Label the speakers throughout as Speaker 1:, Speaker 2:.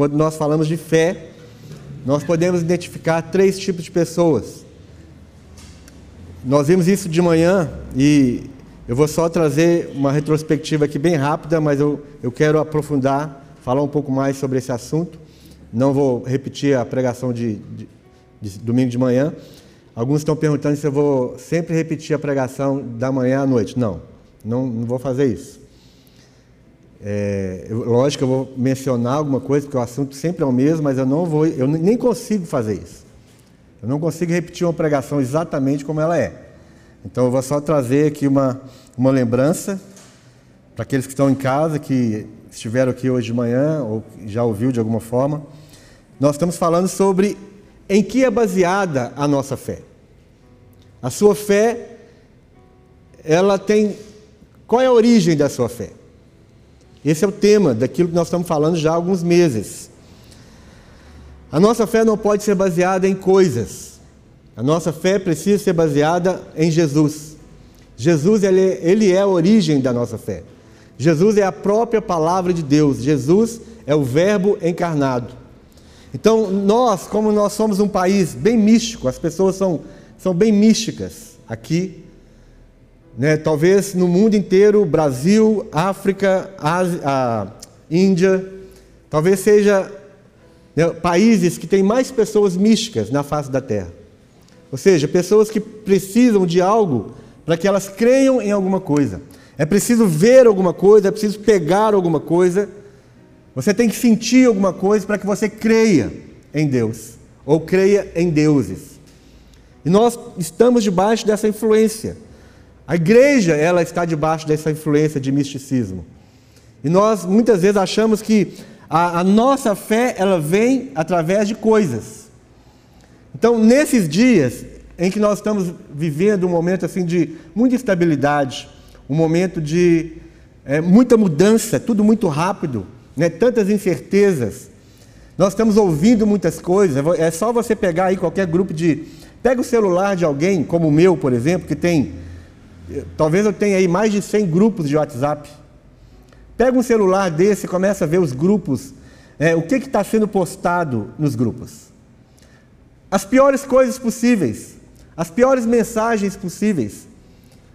Speaker 1: quando nós falamos de fé, nós podemos identificar três tipos de pessoas. Nós vimos isso de manhã e eu vou só trazer uma retrospectiva aqui bem rápida, mas eu, eu quero aprofundar, falar um pouco mais sobre esse assunto. Não vou repetir a pregação de, de, de domingo de manhã. Alguns estão perguntando se eu vou sempre repetir a pregação da manhã à noite. Não, não, não vou fazer isso. É, lógico eu vou mencionar alguma coisa, porque o assunto sempre é o mesmo, mas eu não vou, eu nem consigo fazer isso. Eu não consigo repetir uma pregação exatamente como ela é. Então eu vou só trazer aqui uma, uma lembrança para aqueles que estão em casa, que estiveram aqui hoje de manhã ou já ouviu de alguma forma. Nós estamos falando sobre em que é baseada a nossa fé. A sua fé, ela tem. Qual é a origem da sua fé? Esse é o tema daquilo que nós estamos falando já há alguns meses. A nossa fé não pode ser baseada em coisas. A nossa fé precisa ser baseada em Jesus. Jesus ele, ele é a origem da nossa fé. Jesus é a própria palavra de Deus. Jesus é o Verbo encarnado. Então, nós, como nós somos um país bem místico, as pessoas são, são bem místicas aqui, né? talvez no mundo inteiro, Brasil, África, Ásia, a Índia, talvez seja né, países que têm mais pessoas místicas na face da Terra. Ou seja, pessoas que precisam de algo para que elas creiam em alguma coisa. É preciso ver alguma coisa, é preciso pegar alguma coisa. Você tem que sentir alguma coisa para que você creia em Deus ou creia em deuses. E nós estamos debaixo dessa influência. A igreja, ela está debaixo dessa influência de misticismo. E nós muitas vezes achamos que a, a nossa fé, ela vem através de coisas. Então, nesses dias em que nós estamos vivendo um momento assim de muita instabilidade, um momento de é, muita mudança, tudo muito rápido, né? tantas incertezas. Nós estamos ouvindo muitas coisas. É só você pegar aí qualquer grupo de. Pega o celular de alguém, como o meu, por exemplo, que tem. Talvez eu tenha aí mais de 100 grupos de WhatsApp. Pega um celular desse e começa a ver os grupos. É, o que está sendo postado nos grupos? as piores coisas possíveis, as piores mensagens possíveis.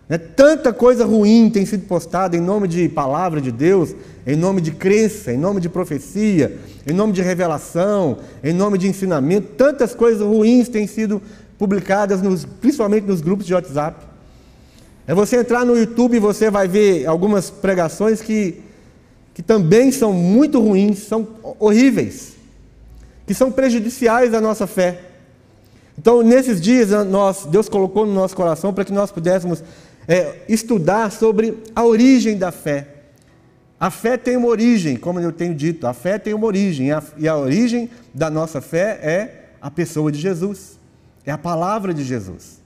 Speaker 1: Né? Tanta coisa ruim tem sido postada em nome de palavra de Deus, em nome de crença, em nome de profecia, em nome de revelação, em nome de ensinamento. Tantas coisas ruins têm sido publicadas, nos, principalmente nos grupos de WhatsApp. É você entrar no YouTube e você vai ver algumas pregações que, que também são muito ruins, são horríveis, que são prejudiciais à nossa fé. Então, nesses dias, nós, Deus colocou no nosso coração para que nós pudéssemos é, estudar sobre a origem da fé. A fé tem uma origem, como eu tenho dito, a fé tem uma origem, e a origem da nossa fé é a pessoa de Jesus, é a palavra de Jesus.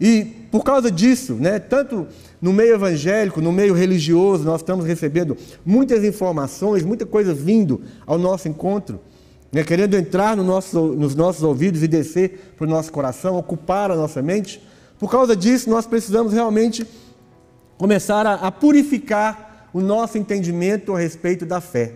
Speaker 1: E por causa disso, né, tanto no meio evangélico, no meio religioso, nós estamos recebendo muitas informações, muita coisa vindo ao nosso encontro né, querendo entrar no nosso, nos nossos ouvidos e descer para o nosso coração, ocupar a nossa mente. Por causa disso, nós precisamos realmente começar a, a purificar o nosso entendimento a respeito da fé.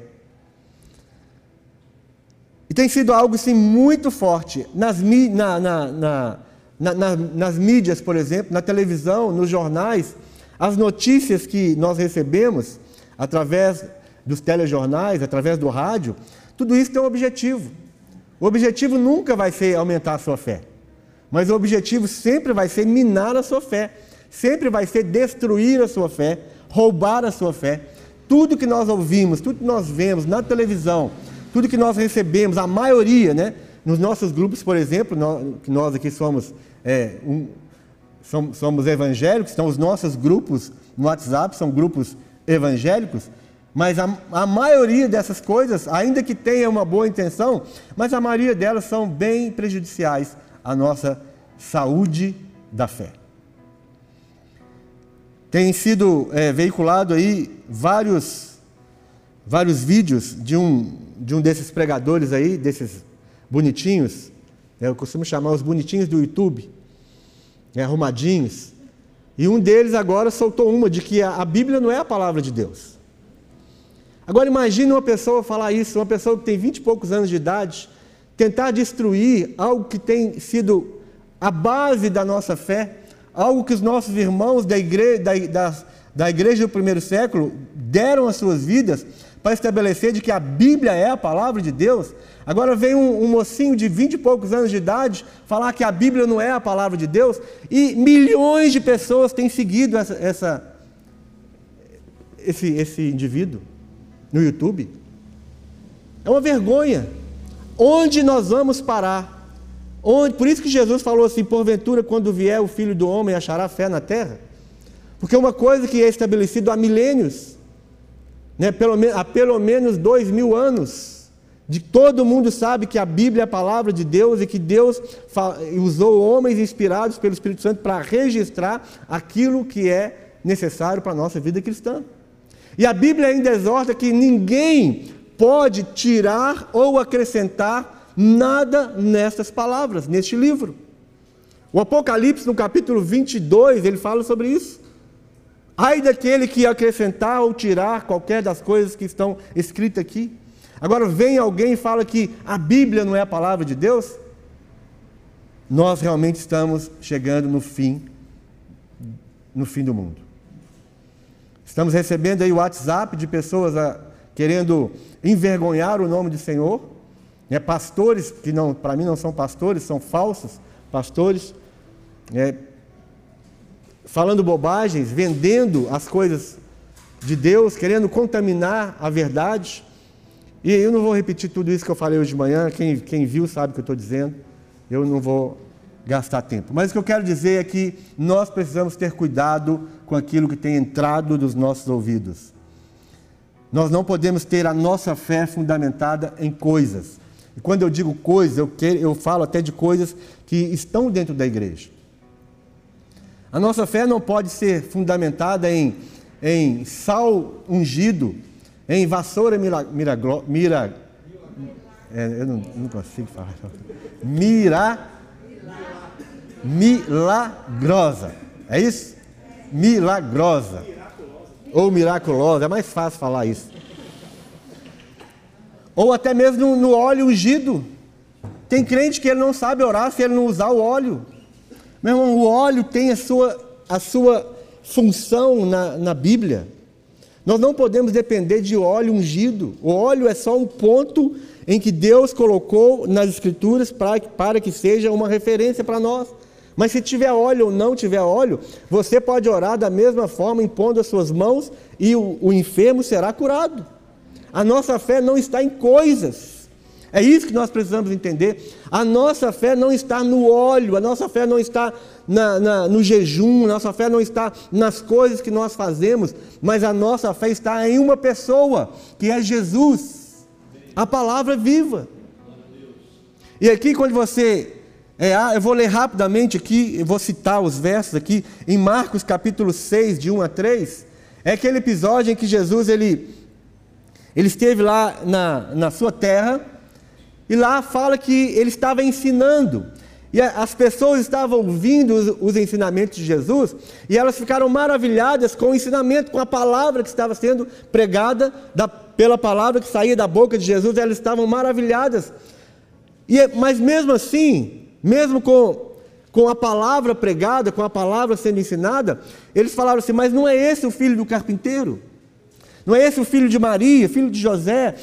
Speaker 1: E tem sido algo assim, muito forte. Nas, na, na, na, nas mídias, por exemplo, na televisão, nos jornais, as notícias que nós recebemos através dos telejornais, através do rádio, tudo isso tem um objetivo. O objetivo nunca vai ser aumentar a sua fé, mas o objetivo sempre vai ser minar a sua fé, sempre vai ser destruir a sua fé, roubar a sua fé. Tudo que nós ouvimos, tudo que nós vemos na televisão, tudo que nós recebemos, a maioria, né? Nos nossos grupos, por exemplo, nós, aqui somos, é, um, somos, somos evangélicos, então os nossos grupos no WhatsApp são grupos evangélicos. Mas a, a maioria dessas coisas, ainda que tenha uma boa intenção, mas a maioria delas são bem prejudiciais à nossa saúde da fé. Tem sido é, veiculado aí vários, vários vídeos de um, de um desses pregadores aí, desses bonitinhos, né, eu costumo chamar os bonitinhos do YouTube, né, arrumadinhos, e um deles agora soltou uma de que a, Bíblia não é a palavra de Deus. Agora imagine uma pessoa falar isso, uma pessoa que tem vinte e poucos anos de idade, tentar destruir algo que tem sido a base da nossa fé, algo que os nossos irmãos da igreja, da, da, da igreja do primeiro século deram as suas vidas para estabelecer de que a Bíblia é a palavra de Deus. Agora vem um, um, mocinho de vinte e poucos anos de idade falar que a Bíblia não é a palavra de Deus e milhões de pessoas têm seguido essa, essa esse, esse indivíduo no YouTube. É uma vergonha. Onde nós vamos parar? Onde, por isso que Jesus falou assim: porventura, quando vier o filho do homem, achará fé na terra? Porque uma coisa que é estabelecida há milênios, né, pelo, há pelo menos dois mil anos, de todo mundo sabe que a Bíblia é a palavra de Deus e que Deus usou homens inspirados pelo Espírito Santo para registrar aquilo que é necessário para a nossa vida cristã. E a Bíblia ainda exorta que ninguém pode tirar ou acrescentar nada nestas palavras, neste livro. O Apocalipse, no capítulo 22, ele fala sobre isso. Ai daquele que acrescentar ou tirar qualquer das coisas que estão escritas aqui. Agora vem alguém e fala que a Bíblia não é a palavra de Deus. Nós realmente estamos chegando no fim, no fim do mundo. Estamos recebendo aí o WhatsApp de pessoas a, ah, querendo envergonhar o nome do Senhor. Né? Pastores que não, para mim não são pastores, são falsos pastores. É, falando bobagens, vendendo as coisas de Deus, querendo contaminar a verdade. E eu não vou repetir tudo isso que eu falei hoje de manhã, quem, quem viu sabe o que eu estou dizendo. Eu não vou gastar tempo. Mas o que eu quero dizer é que nós precisamos ter cuidado com aquilo que tem entrado dos nossos ouvidos. Nós não podemos ter a nossa fé fundamentada em coisas. E quando eu digo coisas, eu, eu falo até de coisas que estão dentro da igreja. A nossa fé não pode ser fundamentada em, em sal ungido, em vassoura mira, é, eu não, não, consigo falar. Mira, milagrosa. É isso? Milagrosa. Ou miraculosa. É mais fácil falar isso. Ou até mesmo no óleo ungido. Tem crente que ele não sabe orar se ele não usar o óleo. Meu irmão, o óleo tem a sua, a sua função na, na Bíblia. Nós não podemos depender de óleo ungido. O óleo é só um ponto em que Deus colocou nas Escrituras para, para que seja uma referência para nós. Mas se tiver óleo ou não tiver óleo, você pode orar da mesma forma, impondo as suas mãos, e o, o enfermo será curado. A nossa fé não está em coisas. É isso que nós precisamos entender. A nossa fé não está no óleo, a nossa fé não está na, na, no jejum, a nossa fé não está nas coisas que nós fazemos, mas a nossa fé está em uma pessoa, que é Jesus, a palavra viva. E aqui, quando você é, ah, eu vou ler rapidamente aqui, eu vou citar os versos aqui, em Marcos capítulo 6, de 1 a 3, é aquele episódio em que Jesus ele, ele esteve lá na, na sua terra, e lá fala que ele estava ensinando, e as pessoas estavam ouvindo os, os ensinamentos de Jesus, e elas ficaram maravilhadas com o ensinamento, com a palavra que estava sendo pregada, da, pela palavra que saía da boca de Jesus, elas estavam maravilhadas. E, mas mesmo assim, mesmo com, com a palavra pregada, com a palavra sendo ensinada, eles falaram assim: Mas não é esse o filho do carpinteiro? Não é esse o filho de Maria, filho de José?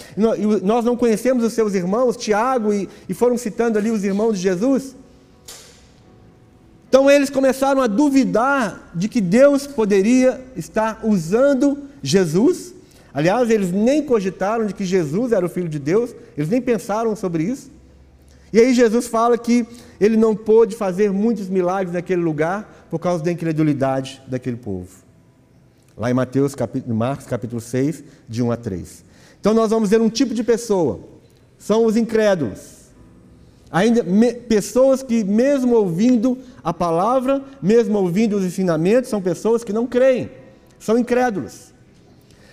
Speaker 1: Nós não conhecemos os seus irmãos, Tiago, e, e foram citando ali os irmãos de Jesus? Então eles começaram a duvidar de que Deus poderia estar usando Jesus. Aliás, eles nem cogitaram de que Jesus era o Filho de Deus, eles nem pensaram sobre isso. E aí Jesus fala que ele não pôde fazer muitos milagres naquele lugar por causa da incredulidade daquele povo. Lá em Mateus, capítulo, Marcos, capítulo 6, de 1 a 3. Então nós vamos ver um tipo de pessoa. São os incrédulos. Ainda me, pessoas que mesmo ouvindo a palavra, mesmo ouvindo os ensinamentos, são pessoas que não creem. São incrédulos.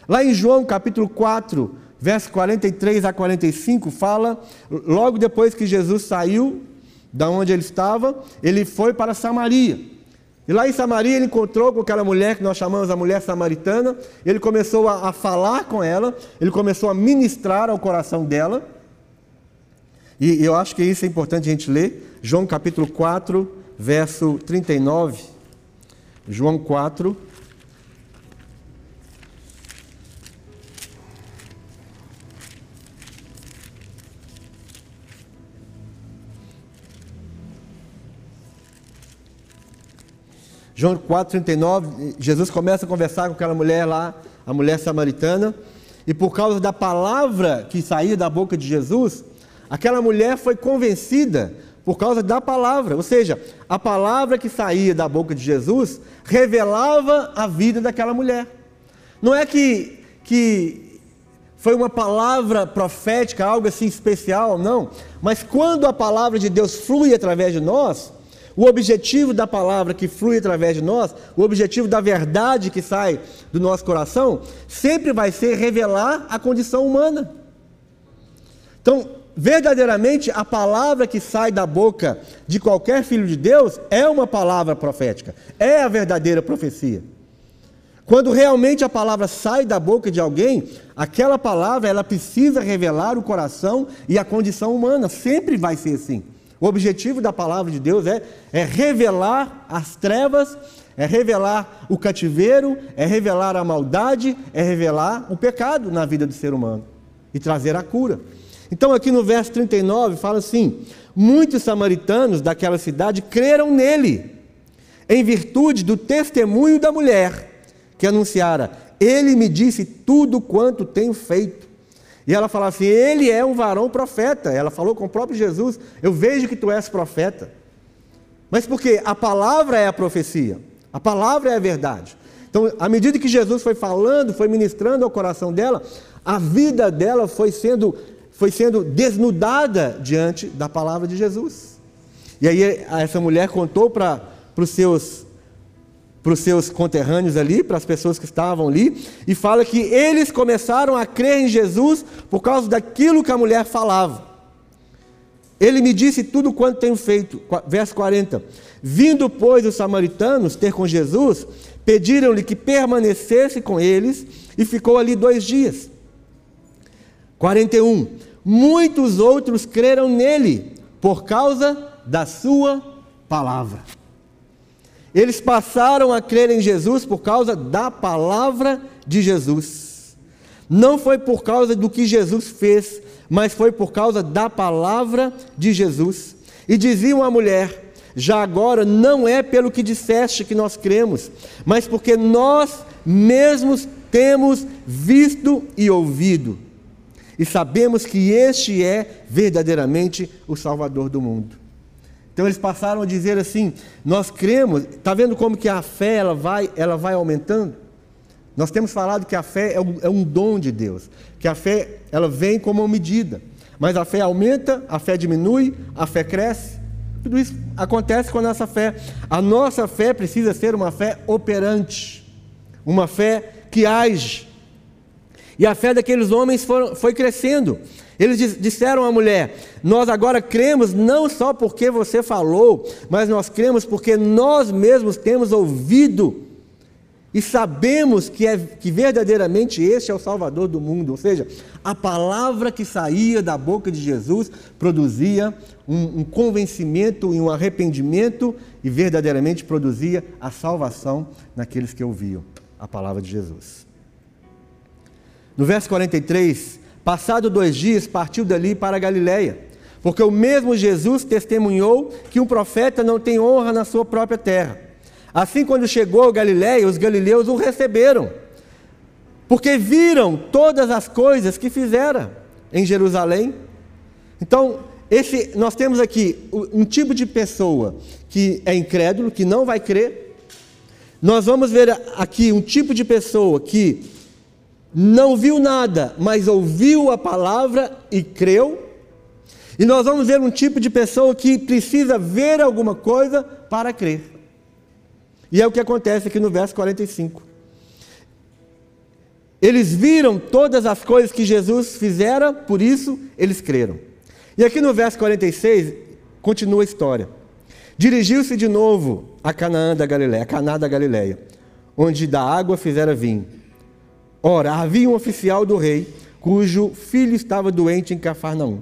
Speaker 1: Lá em João, capítulo 4, verso 43 a 45, fala, logo depois que Jesus saiu da onde ele estava, ele foi para Samaria. E lá em Samaria ele encontrou com aquela mulher que nós chamamos a mulher samaritana. Ele começou a, a falar com ela, ele começou a ministrar ao coração dela. E eu acho que isso é importante a gente ler. João capítulo 4, verso 39. João 4, João 4,39, Jesus começa a conversar com aquela mulher lá, a mulher samaritana, e por causa da palavra que saía da boca de Jesus, aquela mulher foi convencida por causa da palavra, ou seja, a palavra que saía da boca de Jesus revelava a vida daquela mulher. Não é que, que foi uma palavra profética, algo assim especial, não, mas quando a palavra de Deus flui através de nós, o objetivo da palavra que flui através de nós, o objetivo da verdade que sai do nosso coração, sempre vai ser revelar a condição humana. Então, verdadeiramente, a palavra que sai da boca de qualquer filho de Deus é uma palavra profética, é a verdadeira profecia. Quando realmente a palavra sai da boca de alguém, aquela palavra ela precisa revelar o coração e a condição humana, sempre vai ser assim. O objetivo da palavra de Deus é, é revelar as trevas, é revelar o cativeiro, é revelar a maldade, é revelar o pecado na vida do ser humano e trazer a cura. Então, aqui no verso 39, fala assim: Muitos samaritanos daquela cidade creram nele, em virtude do testemunho da mulher que anunciara: Ele me disse tudo quanto tenho feito. E ela fala assim: Ele é um varão profeta. Ela falou com o próprio Jesus: Eu vejo que tu és profeta. Mas por quê? A palavra é a profecia, a palavra é a verdade. Então, à medida que Jesus foi falando, foi ministrando ao coração dela, a vida dela foi sendo, foi sendo desnudada diante da palavra de Jesus. E aí essa mulher contou para os seus para os seus conterrâneos ali, para as pessoas que estavam ali, e fala que eles começaram a crer em Jesus por causa daquilo que a mulher falava. Ele me disse tudo quanto tenho feito. Verso 40. Vindo, pois, os samaritanos ter com Jesus, pediram-lhe que permanecesse com eles, e ficou ali dois dias. 41. Muitos outros creram nele, por causa da sua palavra. Eles passaram a crer em Jesus por causa da palavra de Jesus. Não foi por causa do que Jesus fez, mas foi por causa da palavra de Jesus. E diziam à mulher: Já agora não é pelo que disseste que nós cremos, mas porque nós mesmos temos visto e ouvido, e sabemos que este é verdadeiramente o Salvador do mundo. Então eles passaram a dizer assim: nós cremos, está vendo como que a fé ela vai, ela vai aumentando? Nós temos falado que a fé é um, é um dom de Deus, que a fé ela vem como uma medida, mas a fé aumenta, a fé diminui, a fé cresce. Tudo isso acontece com a nossa fé. A nossa fé precisa ser uma fé operante, uma fé que age. E a fé daqueles homens foi crescendo. Eles disseram à mulher: Nós agora cremos não só porque você falou, mas nós cremos porque nós mesmos temos ouvido e sabemos que, é, que verdadeiramente este é o Salvador do mundo. Ou seja, a palavra que saía da boca de Jesus produzia um, um convencimento e um arrependimento e verdadeiramente produzia a salvação naqueles que ouviam a palavra de Jesus. No verso 43, Passado dois dias, partiu dali para a Galiléia, porque o mesmo Jesus testemunhou que um profeta não tem honra na sua própria terra. Assim, quando chegou a Galiléia, os galileus o receberam, porque viram todas as coisas que fizera em Jerusalém. Então, esse, nós temos aqui um tipo de pessoa que é incrédulo, que não vai crer. Nós vamos ver aqui um tipo de pessoa que não viu nada, mas ouviu a palavra e creu. E nós vamos ver um tipo de pessoa que precisa ver alguma coisa para crer. E é o que acontece aqui no verso 45. Eles viram todas as coisas que Jesus fizera, por isso eles creram. E aqui no verso 46 continua a história. Dirigiu-se de novo a Canaã da Galiléia, Caná da Galiléia, onde da água fizera vinho. Ora, havia um oficial do rei, cujo filho estava doente em Cafarnaum.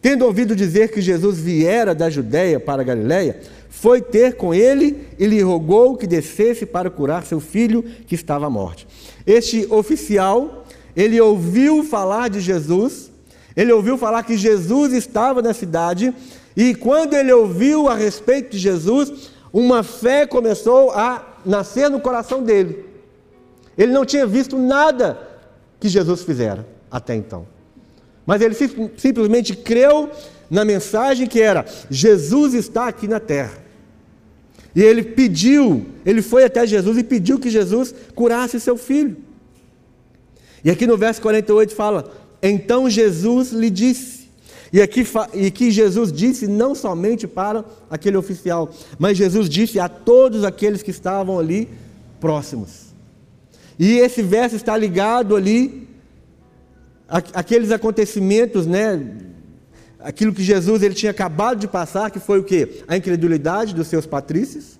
Speaker 1: Tendo ouvido dizer que Jesus viera da Judéia para a Galiléia, foi ter com ele e lhe rogou que descesse para curar seu filho que estava à morte. Este oficial, ele ouviu falar de Jesus, ele ouviu falar que Jesus estava na cidade, e quando ele ouviu a respeito de Jesus, uma fé começou a nascer no coração dele. Ele não tinha visto nada que Jesus fizera até então. Mas ele simplesmente creu na mensagem que era: Jesus está aqui na terra. E ele pediu, ele foi até Jesus e pediu que Jesus curasse seu filho. E aqui no verso 48 fala: Então Jesus lhe disse. E aqui e que Jesus disse não somente para aquele oficial, mas Jesus disse a todos aqueles que estavam ali próximos. E esse verso está ligado ali aqueles acontecimentos, né? Aquilo que Jesus ele tinha acabado de passar, que foi o que? A incredulidade dos seus patrícios.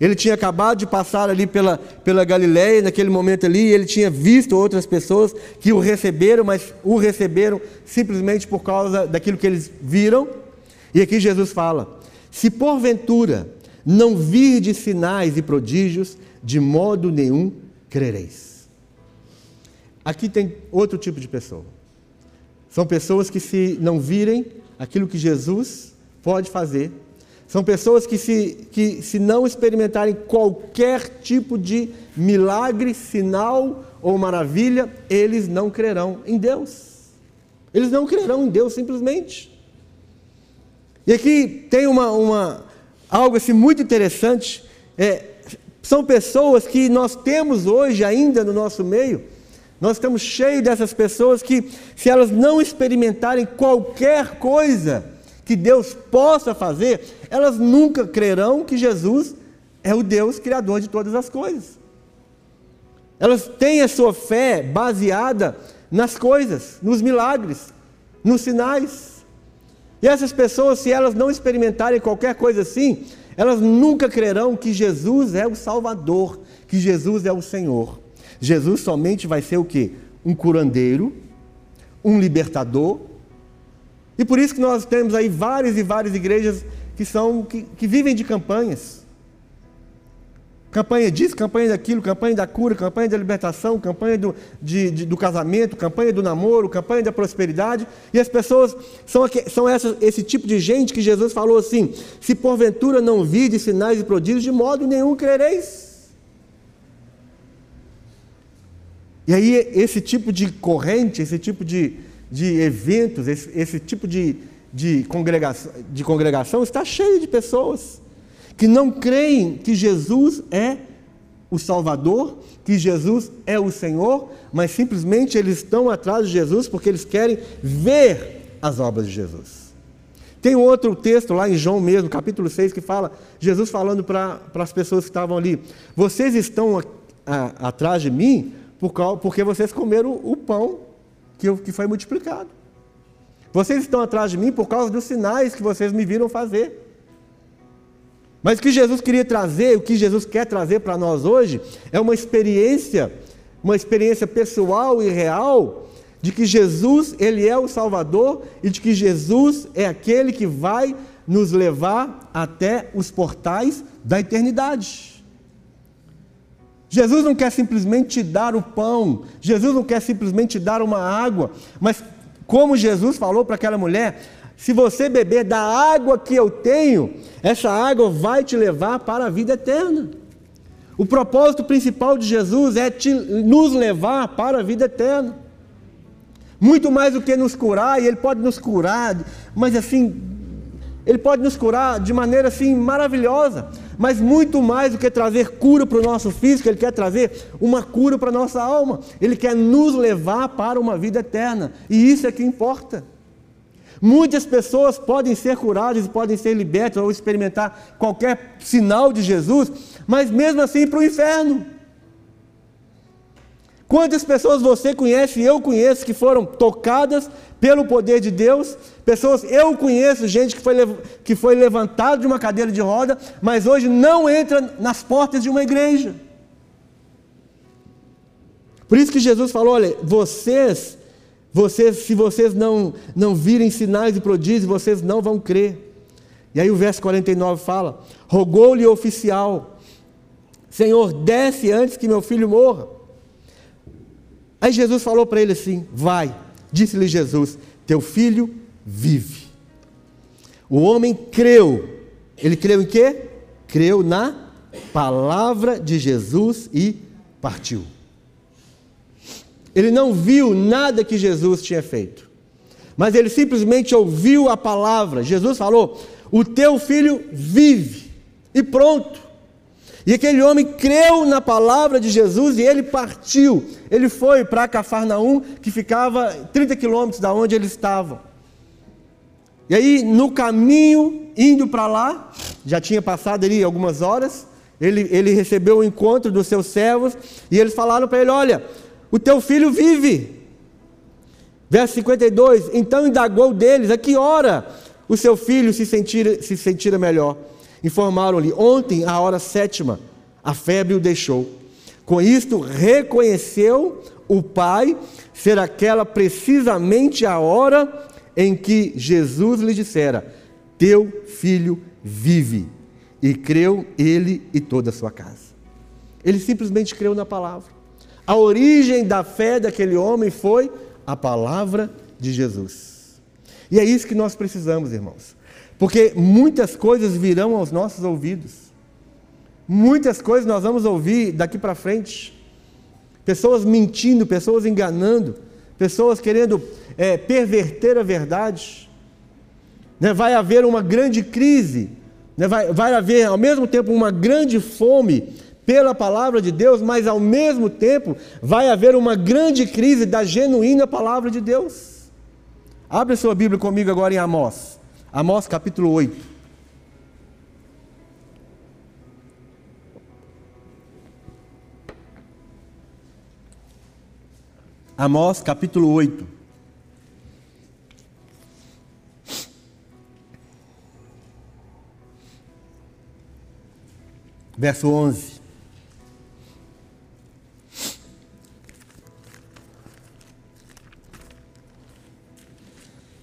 Speaker 1: Ele tinha acabado de passar ali pela, pela Galiléia, naquele momento ali, ele tinha visto outras pessoas que o receberam, mas o receberam simplesmente por causa daquilo que eles viram. E aqui Jesus fala: se porventura não virdes sinais e prodígios, de modo nenhum crereis. Aqui tem outro tipo de pessoa. São pessoas que, se não virem aquilo que Jesus pode fazer, são pessoas que se, que, se não experimentarem qualquer tipo de milagre, sinal ou maravilha, eles não crerão em Deus. Eles não crerão em Deus simplesmente. E aqui tem uma, uma algo assim muito interessante. É, são pessoas que nós temos hoje ainda no nosso meio nós estamos cheios dessas pessoas que, se elas não experimentarem qualquer coisa que Deus possa fazer, elas nunca crerão que Jesus é o Deus criador de todas as coisas. Elas têm a sua fé baseada nas coisas, nos milagres, nos sinais. E essas pessoas, se elas não experimentarem qualquer coisa assim, elas nunca crerão que Jesus é o Salvador, que Jesus é o Senhor. Jesus somente vai ser o que? Um curandeiro, um libertador. E por isso que nós temos aí várias e várias igrejas que são que, que vivem de campanhas. Campanha disso, campanha daquilo, campanha da cura, campanha da libertação, campanha do, de, de, do casamento, campanha do namoro, campanha da prosperidade. E as pessoas são, são esse tipo de gente que Jesus falou assim: se porventura não vide sinais e prodígios, de modo nenhum crereis. E aí, esse tipo de corrente, esse tipo de, de eventos, esse, esse tipo de, de, congregação, de congregação está cheio de pessoas que não creem que Jesus é o Salvador, que Jesus é o Senhor, mas simplesmente eles estão atrás de Jesus porque eles querem ver as obras de Jesus. Tem outro texto lá em João mesmo, capítulo 6, que fala, Jesus falando para as pessoas que estavam ali: Vocês estão a, a, atrás de mim porque vocês comeram o pão que foi multiplicado. Vocês estão atrás de mim por causa dos sinais que vocês me viram fazer. Mas o que Jesus queria trazer, o que Jesus quer trazer para nós hoje, é uma experiência, uma experiência pessoal e real de que Jesus, ele é o Salvador e de que Jesus é aquele que vai nos levar até os portais da eternidade. Jesus não quer simplesmente te dar o pão, Jesus não quer simplesmente te dar uma água, mas como Jesus falou para aquela mulher, se você beber da água que eu tenho, essa água vai te levar para a vida eterna. O propósito principal de Jesus é te, nos levar para a vida eterna. Muito mais do que nos curar, e Ele pode nos curar, mas assim, Ele pode nos curar de maneira assim maravilhosa mas muito mais do que trazer cura para o nosso físico, Ele quer trazer uma cura para a nossa alma. Ele quer nos levar para uma vida eterna. E isso é que importa. Muitas pessoas podem ser curadas, podem ser libertas ou experimentar qualquer sinal de Jesus, mas mesmo assim para o inferno. Quantas pessoas você conhece e eu conheço que foram tocadas pelo poder de Deus. Pessoas, eu conheço gente que foi, que foi levantada de uma cadeira de roda, mas hoje não entra nas portas de uma igreja. Por isso que Jesus falou: olha, vocês, vocês, se vocês não, não virem sinais e prodígios, vocês não vão crer. E aí o verso 49 fala: rogou-lhe o oficial, Senhor, desce antes que meu filho morra. Aí Jesus falou para ele assim: vai. Disse-lhe Jesus: Teu filho vive. O homem creu. Ele creu em quê? Creu na palavra de Jesus e partiu. Ele não viu nada que Jesus tinha feito, mas ele simplesmente ouviu a palavra. Jesus falou: O teu filho vive, e pronto. E aquele homem creu na palavra de Jesus e ele partiu. Ele foi para Cafarnaum, que ficava 30 quilômetros da onde ele estava. E aí, no caminho, indo para lá, já tinha passado ali algumas horas, ele, ele recebeu o encontro dos seus servos e eles falaram para ele: Olha, o teu filho vive. Verso 52: Então indagou deles a que hora o seu filho se sentira, se sentira melhor. Informaram-lhe: Ontem, à hora sétima, a febre o deixou. Com isto, reconheceu o pai ser aquela precisamente a hora em que Jesus lhe dissera: Teu filho vive. E creu ele e toda a sua casa. Ele simplesmente creu na palavra. A origem da fé daquele homem foi a palavra de Jesus. E é isso que nós precisamos, irmãos. Porque muitas coisas virão aos nossos ouvidos. Muitas coisas nós vamos ouvir daqui para frente. Pessoas mentindo, pessoas enganando, pessoas querendo é, perverter a verdade. Né? Vai haver uma grande crise, né? vai, vai haver ao mesmo tempo uma grande fome pela palavra de Deus, mas ao mesmo tempo vai haver uma grande crise da genuína palavra de Deus. Abre sua Bíblia comigo agora em Amós. Amós capítulo 8. Amós capítulo 8. Verso 11.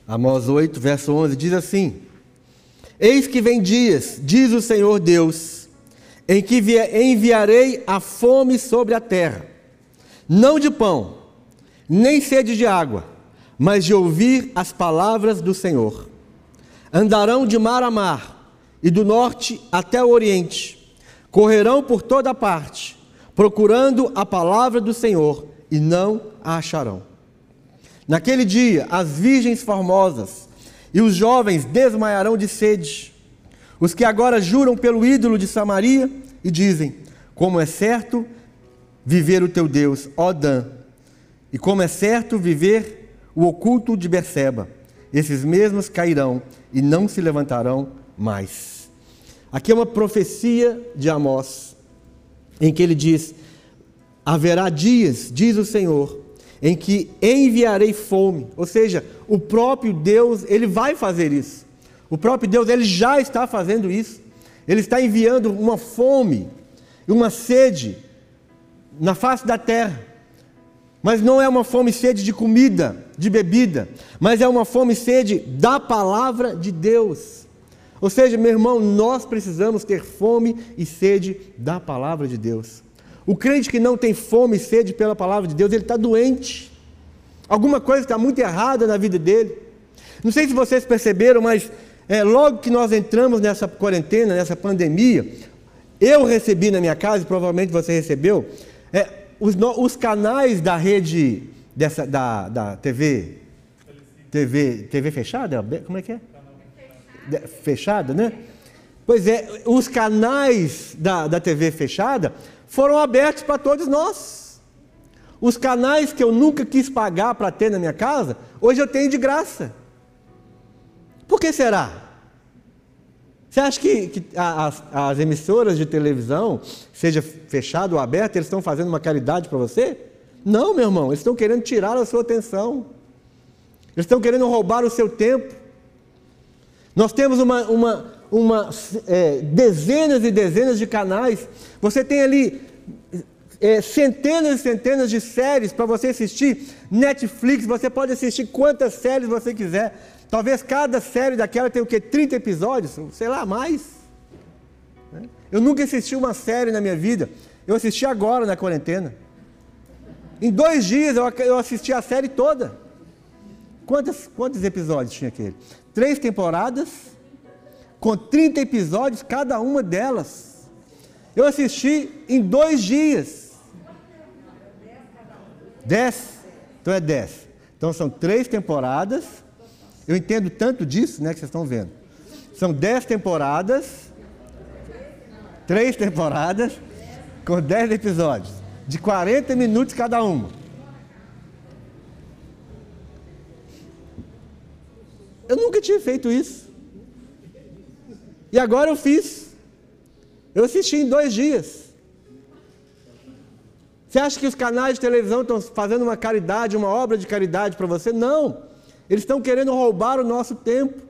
Speaker 1: Amós 8, verso 11 diz assim: Eis que vem dias, diz o Senhor Deus, em que enviarei a fome sobre a terra, não de pão, nem sede de água, mas de ouvir as palavras do Senhor. Andarão de mar a mar, e do norte até o oriente, correrão por toda parte, procurando a palavra do Senhor, e não a acharão. Naquele dia, as virgens formosas e os jovens desmaiarão de sede. Os que agora juram pelo ídolo de Samaria e dizem: Como é certo viver o teu Deus, ó Dan, e como é certo viver o oculto de Berseba. Esses mesmos cairão e não se levantarão mais. Aqui é uma profecia de Amós, em que ele diz: Haverá dias, diz o Senhor, em que enviarei fome. Ou seja, o próprio Deus, ele vai fazer isso. O próprio Deus, ele já está fazendo isso. Ele está enviando uma fome, uma sede na face da terra. Mas não é uma fome e sede de comida, de bebida, mas é uma fome e sede da palavra de Deus. Ou seja, meu irmão, nós precisamos ter fome e sede da palavra de Deus. O crente que não tem fome e sede pela palavra de Deus, ele está doente. Alguma coisa está muito errada na vida dele. Não sei se vocês perceberam, mas é, logo que nós entramos nessa quarentena, nessa pandemia, eu recebi na minha casa, e provavelmente você recebeu, é, os, os, canais da rede dessa, da, da TV, TV, TV fechada? Como é que é? Fechada, né? Pois é, os canais da, da TV fechada foram abertos para todos nós. Os canais que eu nunca quis pagar para ter na minha casa, hoje eu tenho de graça. Por que será? Você acha que, que as, as, emissoras de televisão, seja fechado ou aberto, eles estão fazendo uma caridade para você? Não, meu irmão, eles estão querendo tirar a sua atenção. Eles estão querendo roubar o seu tempo. Nós temos uma, uma, uma é, dezenas e dezenas de canais. Você tem ali é, centenas e centenas de séries para você assistir. Netflix, você pode assistir quantas séries você quiser. Talvez cada série daquela tenha o quê? 30 episódios? Sei lá, mais. Né? Eu nunca assisti uma série na minha vida. Eu assisti agora na quarentena. Em dois dias eu assisti a série toda. Quantos, quantos episódios tinha aquele? Três temporadas, com 30 episódios, cada uma delas. Eu assisti em dois dias. Dez? Então é dez. Então são três temporadas. Eu entendo tanto disso, né, que vocês estão vendo. São dez temporadas. Três temporadas, com dez episódios. De 40 minutos cada uma. Eu nunca tinha feito isso. E agora eu fiz. Eu assisti em dois dias. Você acha que os canais de televisão estão fazendo uma caridade, uma obra de caridade para você? Não. Eles estão querendo roubar o nosso tempo.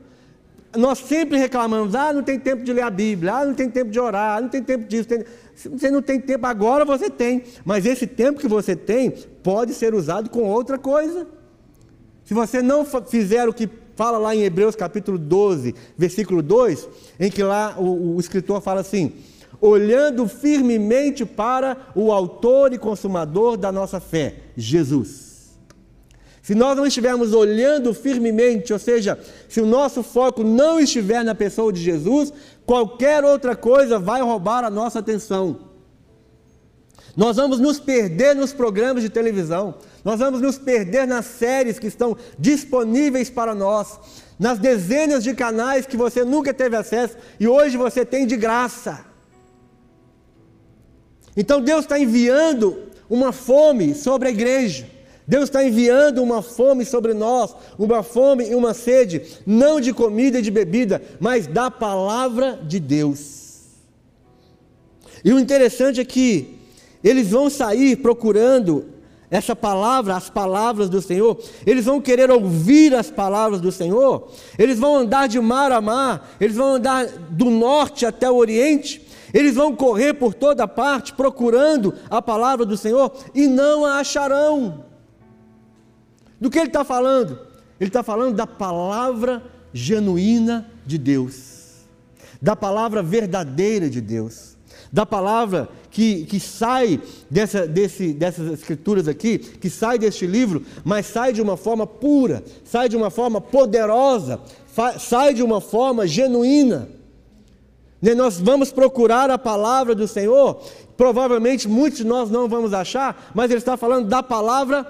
Speaker 1: Nós sempre reclamamos: ah, não tem tempo de ler a Bíblia, ah, não tem tempo de orar, ah, não tem tempo disso. Tem... Você não tem tempo, agora você tem. Mas esse tempo que você tem pode ser usado com outra coisa. Se você não fizer o que fala lá em Hebreus capítulo 12, versículo 2, em que lá o, o escritor fala assim: olhando firmemente para o autor e consumador da nossa fé, Jesus. Se nós não estivermos olhando firmemente, ou seja, se o nosso foco não estiver na pessoa de Jesus, qualquer outra coisa vai roubar a nossa atenção. Nós vamos nos perder nos programas de televisão, nós vamos nos perder nas séries que estão disponíveis para nós, nas dezenas de canais que você nunca teve acesso e hoje você tem de graça. Então Deus está enviando uma fome sobre a igreja. Deus está enviando uma fome sobre nós, uma fome e uma sede, não de comida e de bebida, mas da palavra de Deus. E o interessante é que eles vão sair procurando essa palavra, as palavras do Senhor, eles vão querer ouvir as palavras do Senhor, eles vão andar de mar a mar, eles vão andar do norte até o oriente, eles vão correr por toda parte procurando a palavra do Senhor e não a acharão. Do que ele está falando? Ele está falando da palavra genuína de Deus, da palavra verdadeira de Deus da palavra que, que sai dessa, desse, dessas escrituras aqui, que sai deste livro, mas sai de uma forma pura, sai de uma forma poderosa, sai de uma forma genuína. Né, nós vamos procurar a palavra do Senhor, provavelmente muitos de nós não vamos achar, mas ele está falando da palavra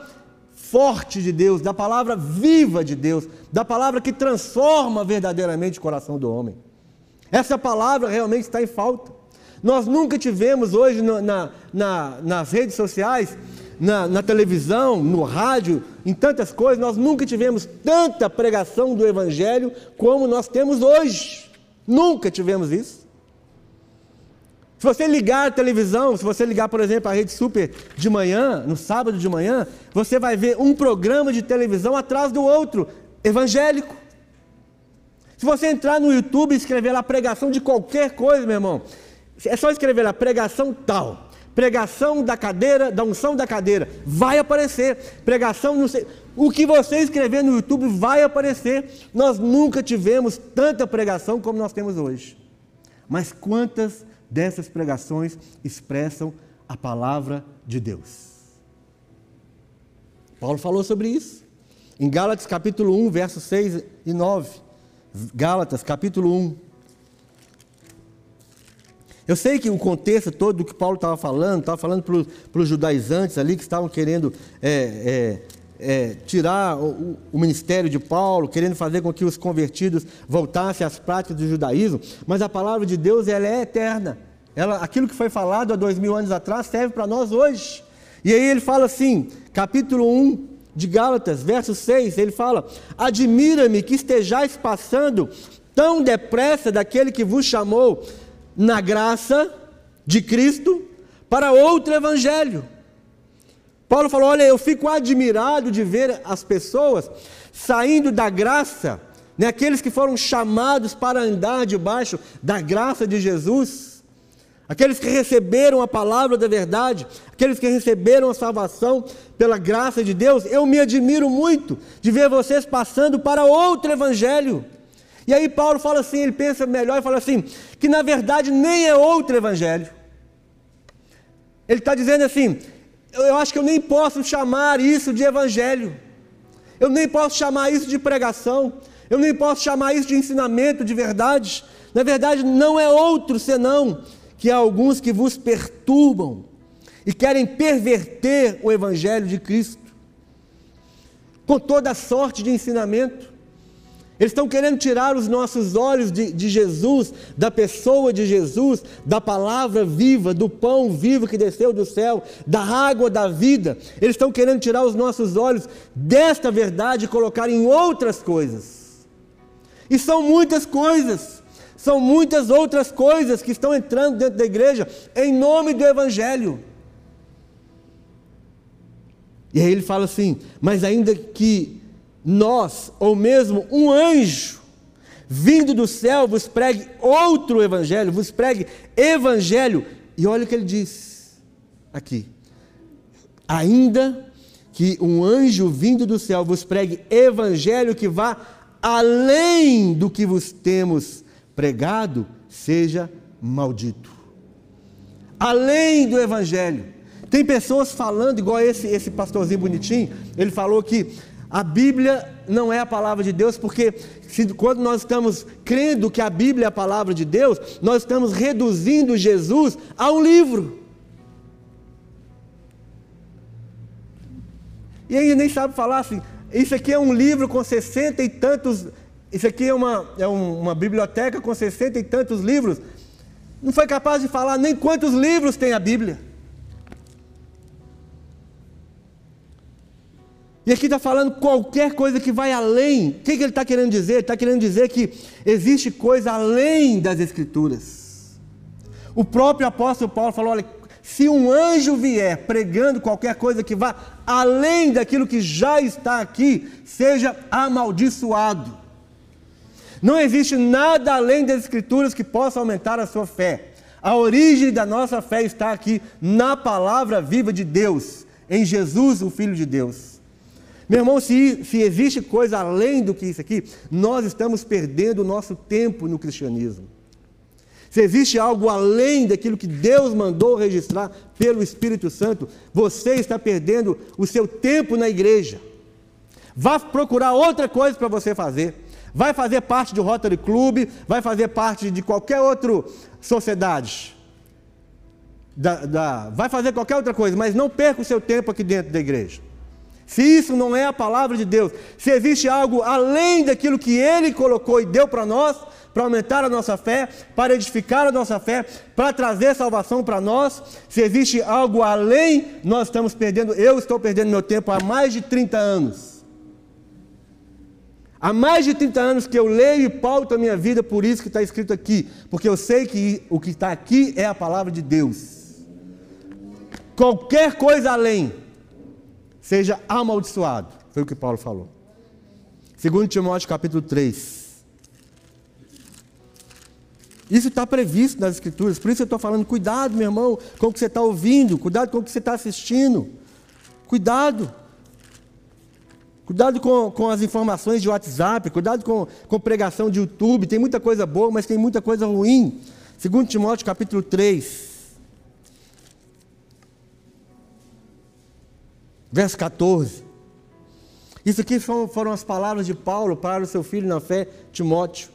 Speaker 1: forte de Deus, da palavra viva de Deus, da palavra que transforma verdadeiramente o coração do homem. Essa palavra realmente está em falta. Nós nunca tivemos hoje na, na, na, nas redes sociais, na, na televisão, no rádio, em tantas coisas, nós nunca tivemos tanta pregação do Evangelho como nós temos hoje. Nunca tivemos isso. Se você ligar a televisão, se você ligar, por exemplo, a Rede Super de manhã, no sábado de manhã, você vai ver um programa de televisão atrás do outro, evangélico. Se você entrar no YouTube e escrever lá pregação de qualquer coisa, meu irmão, é só escrever lá, pregação tal. Pregação da cadeira, da unção da cadeira. Vai aparecer. Pregação, não sei. O que você escrever no YouTube vai aparecer. Nós nunca tivemos tanta pregação como nós temos hoje. Mas quantas dessas pregações expressam a palavra de Deus? Paulo falou sobre isso. Em Gálatas capítulo 1, versos 6 e 9. Gálatas capítulo 1. Eu sei que o contexto todo do que Paulo estava falando, estava falando para os judaizantes ali que estavam querendo é, é, é, tirar o, o, ministério de Paulo, querendo fazer com que os convertidos voltassem às práticas do judaísmo, mas a palavra de Deus ela é eterna. Ela, aquilo que foi falado há dois mil anos atrás serve para nós hoje. E aí ele fala assim, capítulo 1 de Gálatas, verso 6, ele fala: Admira-me que estejais passando tão depressa daquele que vos chamou na graça de Cristo para outro evangelho. Paulo falou: Olha, eu fico admirado de ver as pessoas saindo da graça, né, aqueles que foram chamados para andar debaixo da graça de Jesus, aqueles que receberam a palavra da verdade, aqueles que receberam a salvação pela graça de Deus. Eu me admiro muito de ver vocês passando para outro evangelho. E aí Paulo fala assim, ele pensa melhor e fala assim, que na verdade nem é outro evangelho. Ele está dizendo assim, eu acho que eu nem posso chamar isso de evangelho. Eu nem posso chamar isso de pregação. Eu nem posso chamar isso de ensinamento de verdade. Na verdade, não é outro senão que há alguns que vos perturbam e querem perverter o evangelho de Cristo com toda sorte de ensinamento. Eles estão querendo tirar os nossos olhos de, de, Jesus, da pessoa de Jesus, da palavra viva, do pão vivo que desceu do céu, da água da vida. Eles estão querendo tirar os nossos olhos desta verdade e colocar em outras coisas. E são muitas coisas, são muitas outras coisas que estão entrando dentro da igreja em nome do Evangelho. E aí ele fala assim: mas ainda que nós, ou mesmo um anjo, vindo do céu, vos pregue outro evangelho, vos pregue evangelho. E olha o que ele diz aqui. Ainda que um anjo vindo do céu vos pregue evangelho que vá além do que vos temos pregado, seja maldito. Além do evangelho. Tem pessoas falando, igual esse, esse pastorzinho bonitinho, ele falou que a Bíblia não é a palavra de Deus, porque quando nós estamos crendo que a Bíblia é a palavra de Deus, nós estamos reduzindo Jesus a um livro. E aí nem sabe falar assim, isso aqui é um livro com sessenta e tantos, isso aqui é uma, é uma biblioteca com sessenta e tantos livros. Não foi capaz de falar nem quantos livros tem a Bíblia. E aqui está falando qualquer coisa que vai além. O que, que ele está querendo dizer? Ele está querendo dizer que existe coisa além das Escrituras. O próprio apóstolo Paulo falou: olha, se um anjo vier pregando qualquer coisa que vá além daquilo que já está aqui, seja amaldiçoado. Não existe nada além das Escrituras que possa aumentar a sua fé. A origem da nossa fé está aqui na palavra viva de Deus, em Jesus, o Filho de Deus. Meu irmão, se, se existe coisa além do que isso aqui, nós estamos perdendo o nosso tempo no cristianismo. Se existe algo além daquilo que Deus mandou registrar pelo Espírito Santo, você está perdendo o seu tempo na igreja. Vá procurar outra coisa para você fazer. Vai fazer parte do Rotary Club, vai fazer parte de qualquer outra sociedade. Da, da, vai fazer qualquer outra coisa, mas não perca o seu tempo aqui dentro da igreja. Se isso não é a palavra de Deus, se existe algo além daquilo que Ele colocou e deu para nós, para aumentar a nossa fé, para edificar a nossa fé, para trazer salvação para nós, se existe algo além, nós estamos perdendo, eu estou perdendo meu tempo há mais de 30 anos. Há mais de 30 anos que eu leio e pauto a minha vida por isso que está escrito aqui, porque eu sei que o que está aqui é a palavra de Deus. Qualquer coisa além, seja amaldiçoado. Foi o que Paulo falou. Segundo Timóteo capítulo 3. Isso está previsto nas Escrituras, por isso eu estou falando, cuidado, meu irmão, com o que você está ouvindo, cuidado com o que você está assistindo. Cuidado. Cuidado com, com as informações de WhatsApp, cuidado com, com pregação de YouTube. Tem muita coisa boa, mas tem muita coisa ruim. Segundo Timóteo capítulo 3. Verso 14. Isso aqui foram as palavras de Paulo para o seu filho na fé, Timóteo.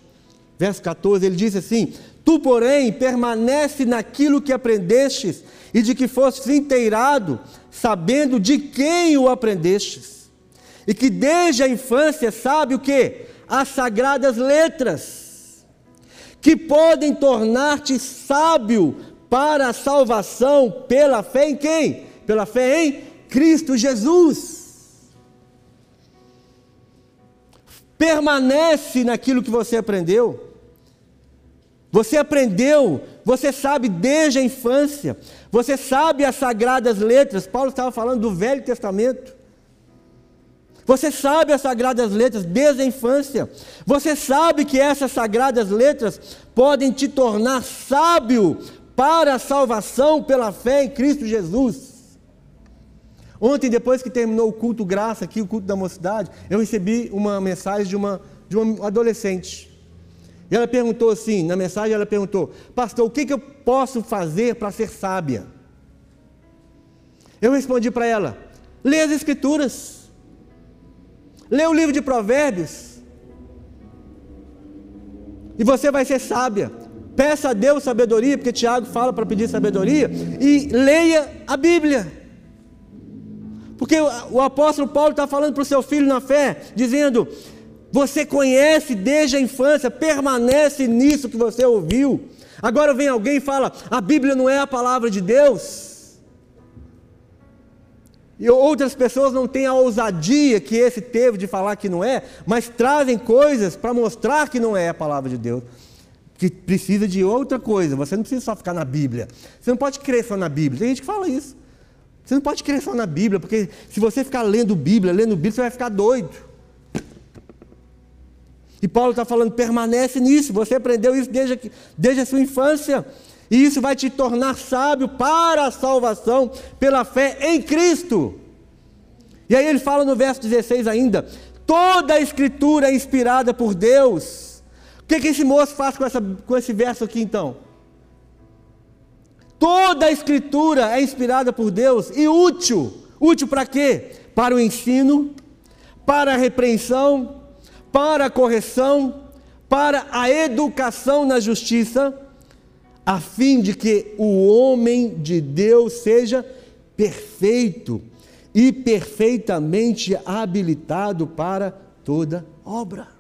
Speaker 1: Verso 14, ele diz assim: Tu, porém, permanece naquilo que aprendestes e de que fostes inteirado, sabendo de quem o aprendestes. E que desde a infância sabe o que? As sagradas letras, que podem tornar-te sábio para a salvação pela fé em quem? Pela fé em Cristo Jesus. Permanece naquilo que você aprendeu. Você aprendeu, você sabe desde a infância. Você sabe as sagradas letras. Paulo estava falando do Velho Testamento. Você sabe as sagradas letras desde a infância. Você sabe que essas sagradas letras podem te tornar sábio para a salvação pela fé em Cristo Jesus. Ontem, depois que terminou o culto graça aqui, o culto da mocidade, eu recebi uma mensagem de uma, de uma adolescente. E ela perguntou assim, na mensagem ela perguntou, pastor, o que, que eu posso fazer para ser sábia? Eu respondi para ela, lê as escrituras. Lê o livro de Provérbios. E você vai ser sábia. Peça a Deus sabedoria, porque Tiago fala para pedir sabedoria. E leia a Bíblia. Porque o apóstolo Paulo está falando para o seu filho na fé, dizendo: Você conhece desde a infância, permanece nisso que você ouviu. Agora vem alguém e fala: A Bíblia não é a palavra de Deus. E outras pessoas não têm a ousadia que esse teve de falar que não é, mas trazem coisas para mostrar que não é a palavra de Deus. Que precisa de outra coisa. Você não precisa só ficar na Bíblia. Você não pode crer só na Bíblia. Tem gente que fala isso. Você não pode crer só na Bíblia, porque se você ficar lendo Bíblia, lendo Bíblia, você vai ficar doido. E Paulo está falando, permanece nisso. Você aprendeu isso desde, desde a sua infância. E isso vai te tornar sábio para a salvação pela fé em Cristo. E aí ele fala no verso 16 ainda: toda a escritura é inspirada por Deus. O que, que esse moço faz com, essa, com esse verso aqui então? Toda a escritura é inspirada por Deus e útil. Útil para quê? Para o ensino, para a repreensão, para a correção, para a educação na justiça a fim de que o homem de Deus seja perfeito e perfeitamente habilitado para toda obra.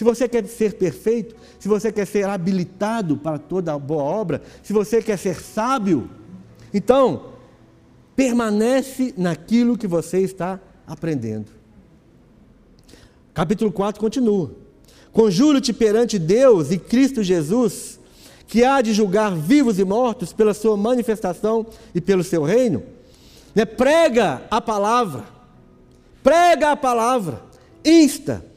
Speaker 1: Se você quer ser perfeito, se você quer ser habilitado para toda boa obra, se você quer ser sábio, então permanece naquilo que você está aprendendo. Capítulo 4 continua. Conjuro-te perante Deus e Cristo Jesus, que há de julgar vivos e mortos pela sua manifestação e pelo seu reino. Né? Prega a palavra, prega a palavra, insta,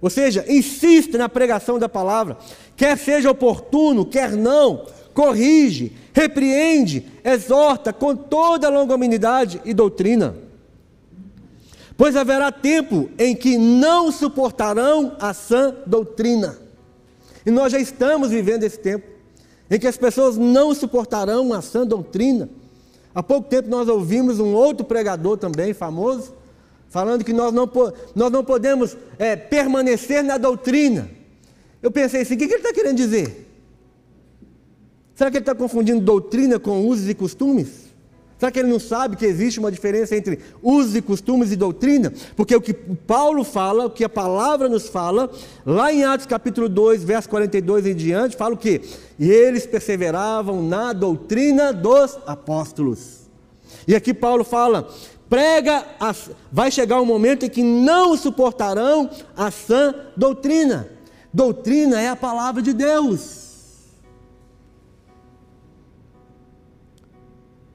Speaker 1: ou seja, insista na pregação da palavra, quer seja oportuno, quer não, corrige, repreende, exorta com toda longanimidade e doutrina. Pois haverá tempo em que não suportarão a sã doutrina. E nós já estamos vivendo esse tempo em que as pessoas não suportarão a sã doutrina. Há pouco tempo nós ouvimos um outro pregador também famoso, falando que nós não, nós não podemos é, permanecer na doutrina. Eu pensei assim: o que, ele está querendo dizer? Será que ele está confundindo doutrina com usos e costumes? Será que ele não sabe que existe uma diferença entre usos e costumes e doutrina? Porque o que Paulo fala, o que a palavra nos fala, lá em Atos capítulo 2, verso 42 em diante, fala o quê? E eles perseveravam na doutrina dos apóstolos. E aqui Paulo fala: prega, vai chegar um momento em que não suportarão a sã doutrina. Doutrina é a palavra de Deus.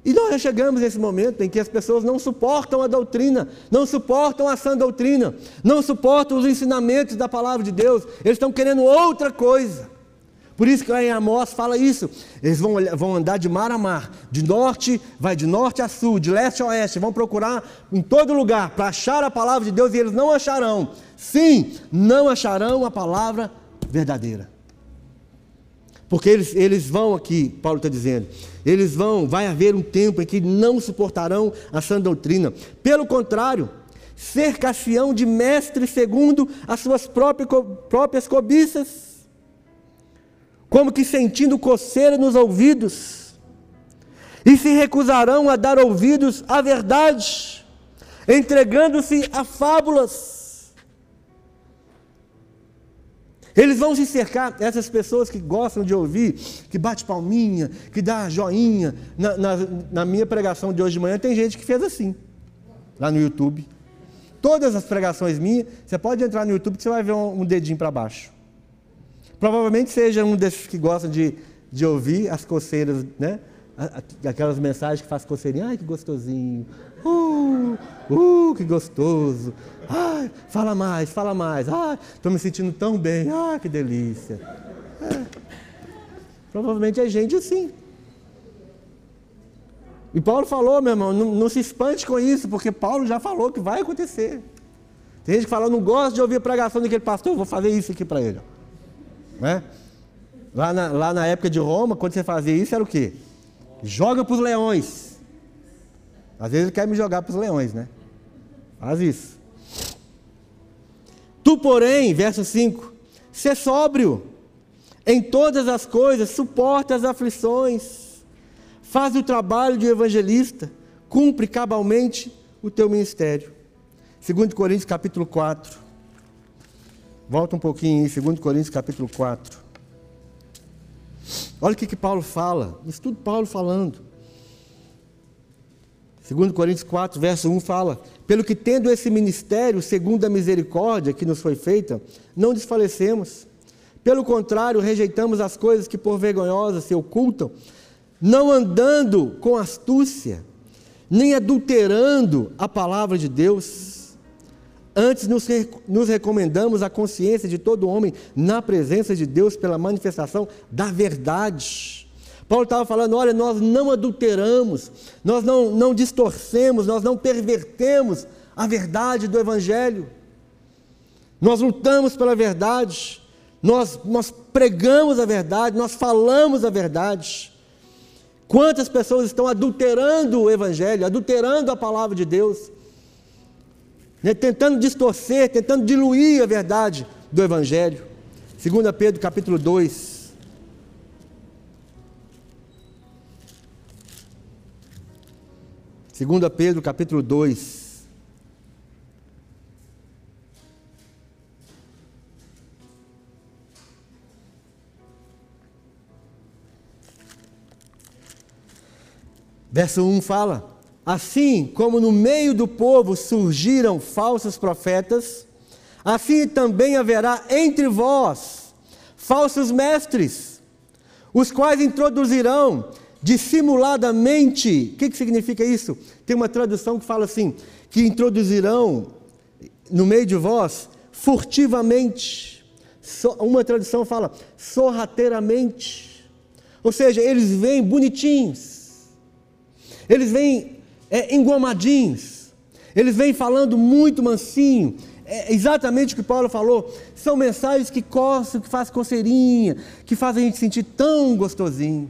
Speaker 1: E nós já chegamos nesse momento em que as pessoas não suportam a doutrina, não suportam a sã doutrina, não suportam os ensinamentos da palavra de Deus, eles estão querendo outra coisa. Por isso que lá em Amós fala isso. Eles vão, vão andar de mar a mar, de norte, vai de norte a sul, de leste a oeste, vão procurar em todo lugar para achar a palavra de Deus e eles não acharão. Sim, não acharão a palavra verdadeira. Porque eles, eles vão aqui, Paulo está dizendo, eles vão, vai haver um tempo em que não suportarão a sã doutrina. Pelo contrário, cercar-se-ão de mestres segundo as suas próprias, próprias cobiças, como que sentindo coceira nos ouvidos, e se recusarão a dar ouvidos à verdade, entregando-se a fábulas Eles vão se cercar, essas pessoas que gostam de ouvir, que bate palminha, que dá joinha. Na, na, na, minha pregação de hoje de manhã tem gente que fez assim, lá no YouTube. Todas as pregações minhas, você pode entrar no YouTube que você vai ver um, um dedinho para baixo. Provavelmente seja um desses que gostam de, de ouvir as coceiras, né? Aquelas mensagens que faz coceirinha, ai que gostosinho, uh, uh, que gostoso, ai, fala mais, fala mais, ai, estou me sentindo tão bem, ai que delícia. É. Provavelmente é gente assim. E Paulo falou, meu irmão, não, não, se espante com isso, porque Paulo já falou que vai acontecer. Tem gente que fala, não gosto de ouvir a pregação daquele pastor, vou fazer isso aqui para ele. Né? Lá, na, lá na época de Roma, quando você fazia isso, era o quê? Joga para os leões. Às vezes ele quer me jogar para os leões, né? Faz isso. Tu, porém, verso 5, ser sóbrio, em todas as coisas, suporta as aflições, faz o trabalho de evangelista, cumpre cabalmente o teu ministério. 2 Coríntios capítulo 4. Volta um pouquinho em 2 Coríntios capítulo 4. Olha o que, que Paulo fala, isso tudo Paulo falando. 2 Coríntios 4, verso 1 fala: Pelo que tendo esse ministério, segundo a misericórdia que nos foi feita, não desfalecemos. Pelo contrário, rejeitamos as coisas que por vergonhosas se ocultam, não andando com astúcia, nem adulterando a palavra de Deus Antes nos, nos recomendamos a consciência de todo homem na presença de Deus pela manifestação da verdade. Paulo estava falando: olha, nós não adulteramos, nós não, não distorcemos, nós não pervertemos a verdade do Evangelho. Nós lutamos pela verdade, nós, nós pregamos a verdade, nós falamos a verdade. Quantas pessoas estão adulterando o Evangelho, adulterando a palavra de Deus? Né, tentando distorcer, tentando diluir a verdade do Evangelho. 2 Pedro capítulo 2. Segunda Pedro capítulo 2. Verso 1 fala: Assim como no meio do povo surgiram falsos profetas, assim também haverá entre vós falsos mestres, os quais introduzirão dissimuladamente. O que, que significa isso? Tem uma tradução que fala assim: que introduzirão no meio de vós furtivamente. Uma tradução fala sorrateiramente. Ou seja, eles vêm bonitinhos. Eles vêm é. Eles vêm falando muito mansinho. É exatamente o que Paulo falou. São mensagens que coçam, que fazem coceirinha, que fazem a gente sentir tão gostosinho.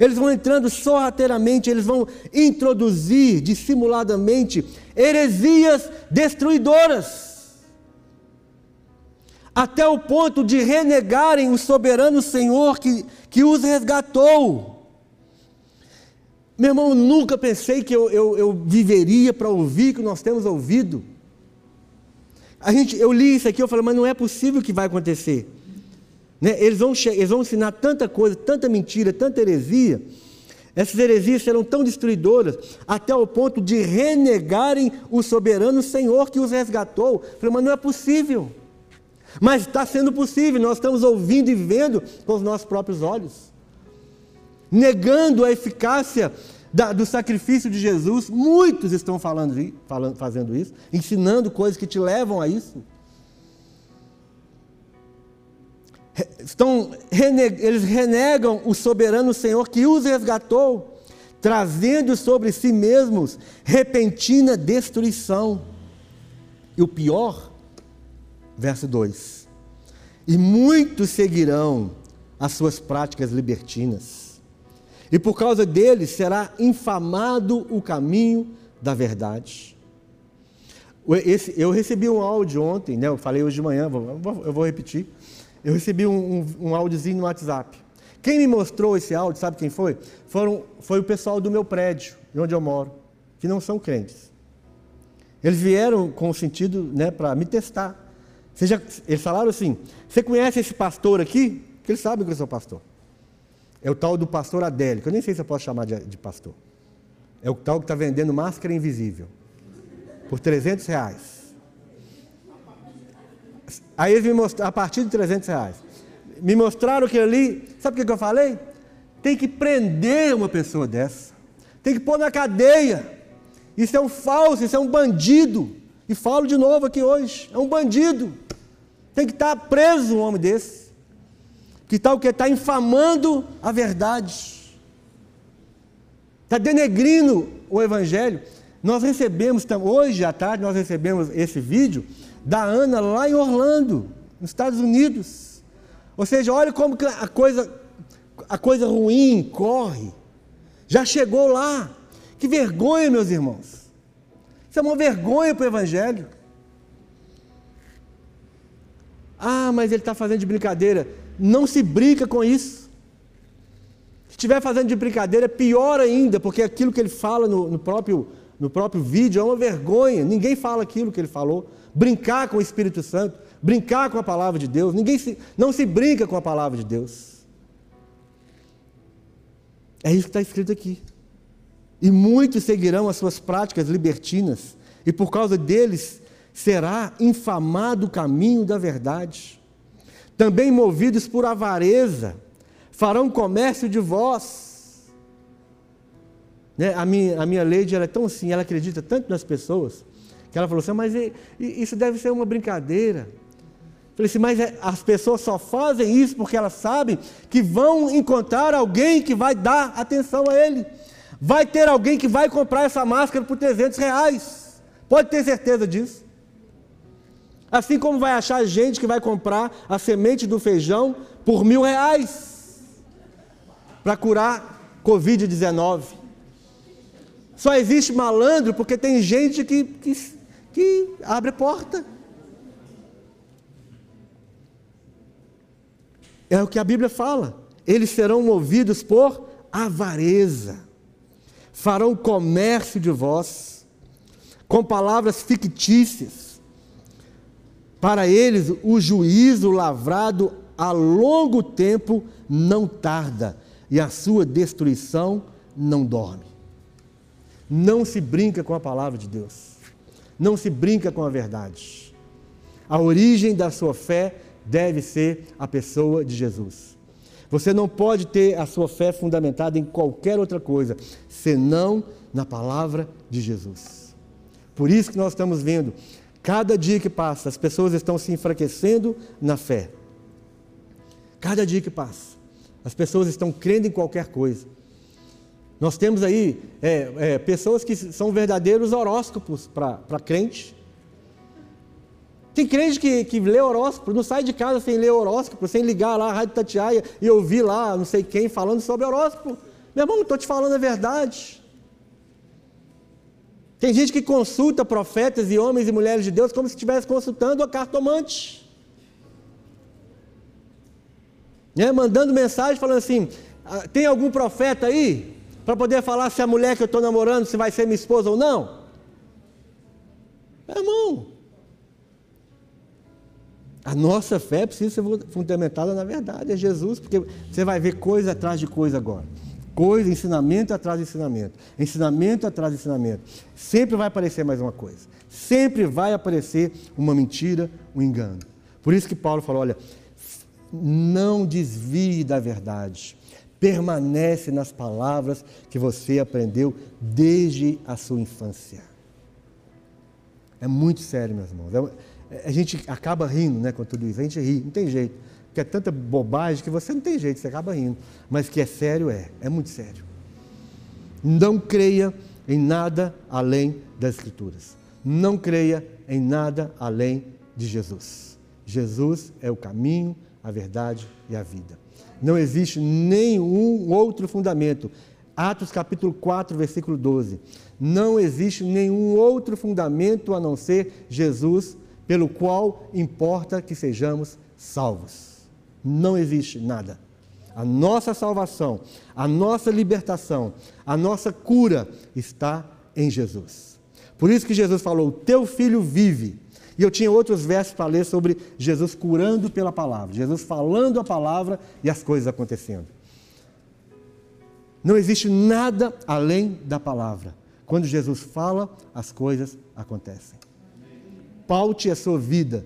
Speaker 1: Eles vão entrando sorrateiramente, eles vão introduzir dissimuladamente heresias destruidoras. Até o ponto de renegarem o soberano Senhor que, que os resgatou. Meu irmão, eu nunca pensei que eu, eu, eu viveria para ouvir o que nós temos ouvido. A gente, eu li isso aqui, eu falei, mas não é possível que vai acontecer. Né? Eles, vão, eles vão ensinar tanta coisa, tanta mentira, tanta heresia. Essas heresias serão tão destruidoras, até o ponto de renegarem o soberano Senhor que os resgatou. Eu falei, mas não é possível. Mas está sendo possível, nós estamos ouvindo e vendo com os nossos próprios olhos negando a eficácia da, do sacrifício de Jesus. Muitos estão falando, falando, fazendo isso, ensinando coisas que te levam a isso. Estão, eles renegam o soberano Senhor que os resgatou, trazendo sobre si mesmos repentina destruição. E o pior, verso 2: E muitos seguirão as suas práticas libertinas e por causa deles será infamado o caminho da verdade. Esse, eu recebi um áudio ontem, né, eu falei hoje de manhã, eu vou repetir. Eu recebi um, um, um áudiozinho no WhatsApp. Quem me mostrou esse áudio, sabe quem foi? Foram, foi o pessoal do meu prédio, de onde eu moro, que não são crentes. Eles vieram com o sentido né, para me testar. Já, eles falaram assim: Você conhece esse pastor aqui? Que eles sabem que eu sou pastor. É o tal do pastor Adélio, que eu nem sei se eu posso chamar de, de pastor. É o tal que está vendendo máscara invisível. Por 300 reais. Aí eles me mostraram, a partir de 300 reais. Me mostraram que ali, sabe o que eu falei? tem que prender uma pessoa dessa, tem que pôr na cadeia. Isso é um falso, isso é um bandido. E falo de novo aqui hoje: é um bandido. Tem que estar preso um homem desse. Que tal que está infamando a verdade, está denegrindo o Evangelho. Nós recebemos, hoje à tarde, nós recebemos esse vídeo da Ana lá em Orlando, nos Estados Unidos. Ou seja, olha como a coisa, a coisa ruim corre. Já chegou lá. Que vergonha, meus irmãos. Isso é uma vergonha para o Evangelho. Ah, mas ele está fazendo de brincadeira. Não se brinca com isso. Se estiver fazendo de brincadeira, é pior ainda, porque aquilo que ele fala no, no, próprio, no próprio vídeo é uma vergonha. Ninguém fala aquilo que ele falou. Brincar com o Espírito Santo, brincar com a palavra de Deus. Ninguém se, não se brinca com a palavra de Deus. É isso que está escrito aqui. E muitos seguirão as suas práticas libertinas, e por causa deles será infamado o caminho da verdade. Também movidos por avareza, farão comércio de vós. Né? A, minha, a minha lady ela é tão assim, ela acredita tanto nas pessoas, que ela falou assim, mas isso deve ser uma brincadeira. Falei assim, mas é, as pessoas só fazem isso porque elas sabem que vão encontrar alguém que vai dar atenção a ele. Vai ter alguém que vai comprar essa máscara por 300 reais. Pode ter certeza disso. Assim como vai achar gente que vai comprar a semente do feijão por mil reais para curar Covid-19. Só existe malandro porque tem gente que, que, que abre porta. É o que a Bíblia fala. Eles serão movidos por avareza farão comércio de vós, com palavras fictícias. Para eles, o juízo lavrado a longo tempo não tarda, e a sua destruição não dorme. Não se brinca com a palavra de Deus, não se brinca com a verdade. A origem da sua fé deve ser a pessoa de Jesus. Você não pode ter a sua fé fundamentada em qualquer outra coisa, senão na palavra de Jesus. Por isso que nós estamos vendo, cada dia que passa, as pessoas estão se enfraquecendo na fé. Cada dia que passa, as pessoas estão crendo em qualquer coisa. Nós temos aí é, é, pessoas que são verdadeiros horóscopos para crente. Tem crente que, que lê horóscopo, não sai de casa sem ler horóscopo, sem ligar lá a Rádio Tatiaia e ouvir lá não sei quem falando sobre horóscopo. Meu irmão, estou te falando a verdade. Tem gente que consulta profetas e homens e mulheres de Deus como se estivesse consultando a cartomante. Né? Mandando mensagem falando assim: ah, tem algum profeta aí? Para poder falar se a mulher que eu estou namorando se vai ser minha esposa ou não? Meu irmão, a nossa fé precisa ser fundamentada na verdade, é Jesus, porque você vai ver coisa atrás de coisa agora. Coisa, ensinamento atrás de ensinamento. Ensinamento atrás de ensinamento. Sempre vai aparecer mais uma coisa. Sempre vai aparecer uma mentira, um engano. Por isso que Paulo falou: olha, não desvie da verdade. Permanece nas palavras que você aprendeu desde a sua infância. É muito sério, meus irmãos. É a gente acaba rindo né, com tudo isso, a gente ri, não tem jeito. Porque é tanta bobagem que você não tem jeito, você acaba rindo. Mas que é sério, é, é muito sério. Não creia em nada além das Escrituras. Não creia em nada além de Jesus. Jesus é o caminho, a verdade e a vida. Não existe nenhum outro fundamento. Atos capítulo 4, versículo 12. Não existe nenhum outro fundamento a não ser Jesus pelo qual importa que sejamos salvos. Não existe nada. A nossa salvação, a nossa libertação, a nossa cura está em Jesus. Por isso que Jesus falou: Teu filho vive. E eu tinha outros versos para ler sobre Jesus curando pela palavra, Jesus falando a palavra e as coisas acontecendo. Não existe nada além da palavra. Quando Jesus fala, as coisas acontecem. Paute a sua vida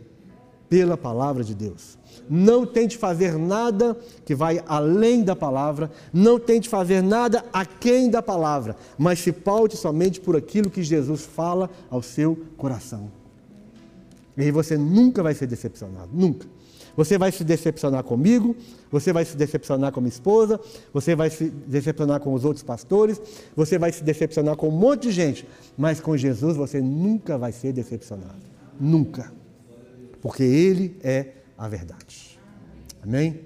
Speaker 1: pela palavra de Deus. Não tente fazer nada que vai além da palavra, não tente fazer nada aquém da palavra, mas se paute somente por aquilo que Jesus fala ao seu coração. E aí você nunca vai ser decepcionado, nunca. Você vai se decepcionar comigo, você vai se decepcionar com a minha esposa, você vai se decepcionar com os outros pastores, você vai se decepcionar com um monte de gente, mas com Jesus você nunca vai ser decepcionado. Nunca. Porque Ele é a verdade. Amém?